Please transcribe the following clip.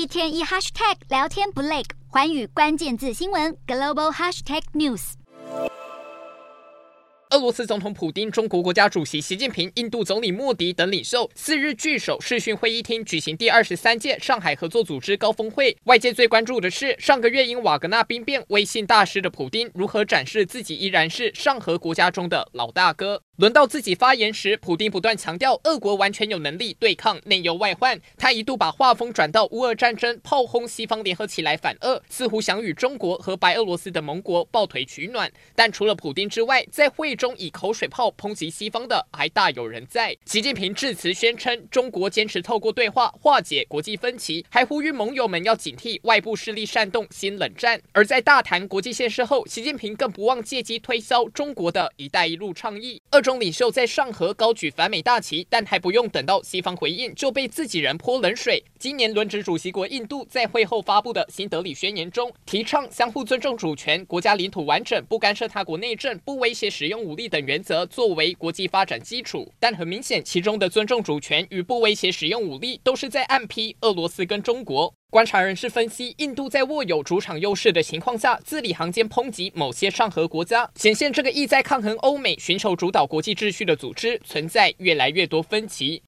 一天一 hashtag 聊天不累，寰宇关键字新闻 global hashtag news。俄罗斯总统普丁、中国国家主席习近平、印度总理莫迪等领袖四日聚首视讯会议厅举行第二十三届上海合作组织高峰会。外界最关注的是，上个月因瓦格纳兵变威信大失的普丁如何展示自己依然是上合国家中的老大哥。轮到自己发言时，普丁不断强调，俄国完全有能力对抗内忧外患。他一度把画风转到乌俄战争，炮轰西方联合起来反俄，似乎想与中国和白俄罗斯的盟国抱腿取暖。但除了普丁之外，在会中以口水炮抨击西方的还大有人在。习近平致辞宣称，中国坚持透过对话化解国际分歧，还呼吁盟友们要警惕外部势力煽动新冷战。而在大谈国际现实后，习近平更不忘借机推销中国的一带一路倡议。俄中领袖在上合高举反美大旗，但还不用等到西方回应，就被自己人泼冷水。今年轮值主席国印度在会后发布的新德里宣言中，提倡相互尊重主权、国家领土完整、不干涉他国内政、不威胁使用武力等原则作为国际发展基础。但很明显，其中的尊重主权与不威胁使用武力，都是在暗批俄罗斯跟中国。观察人士分析，印度在握有主场优势的情况下，字里行间抨击某些上合国家，显现这个意在抗衡欧美、寻求主导国际秩序的组织存在越来越多分歧。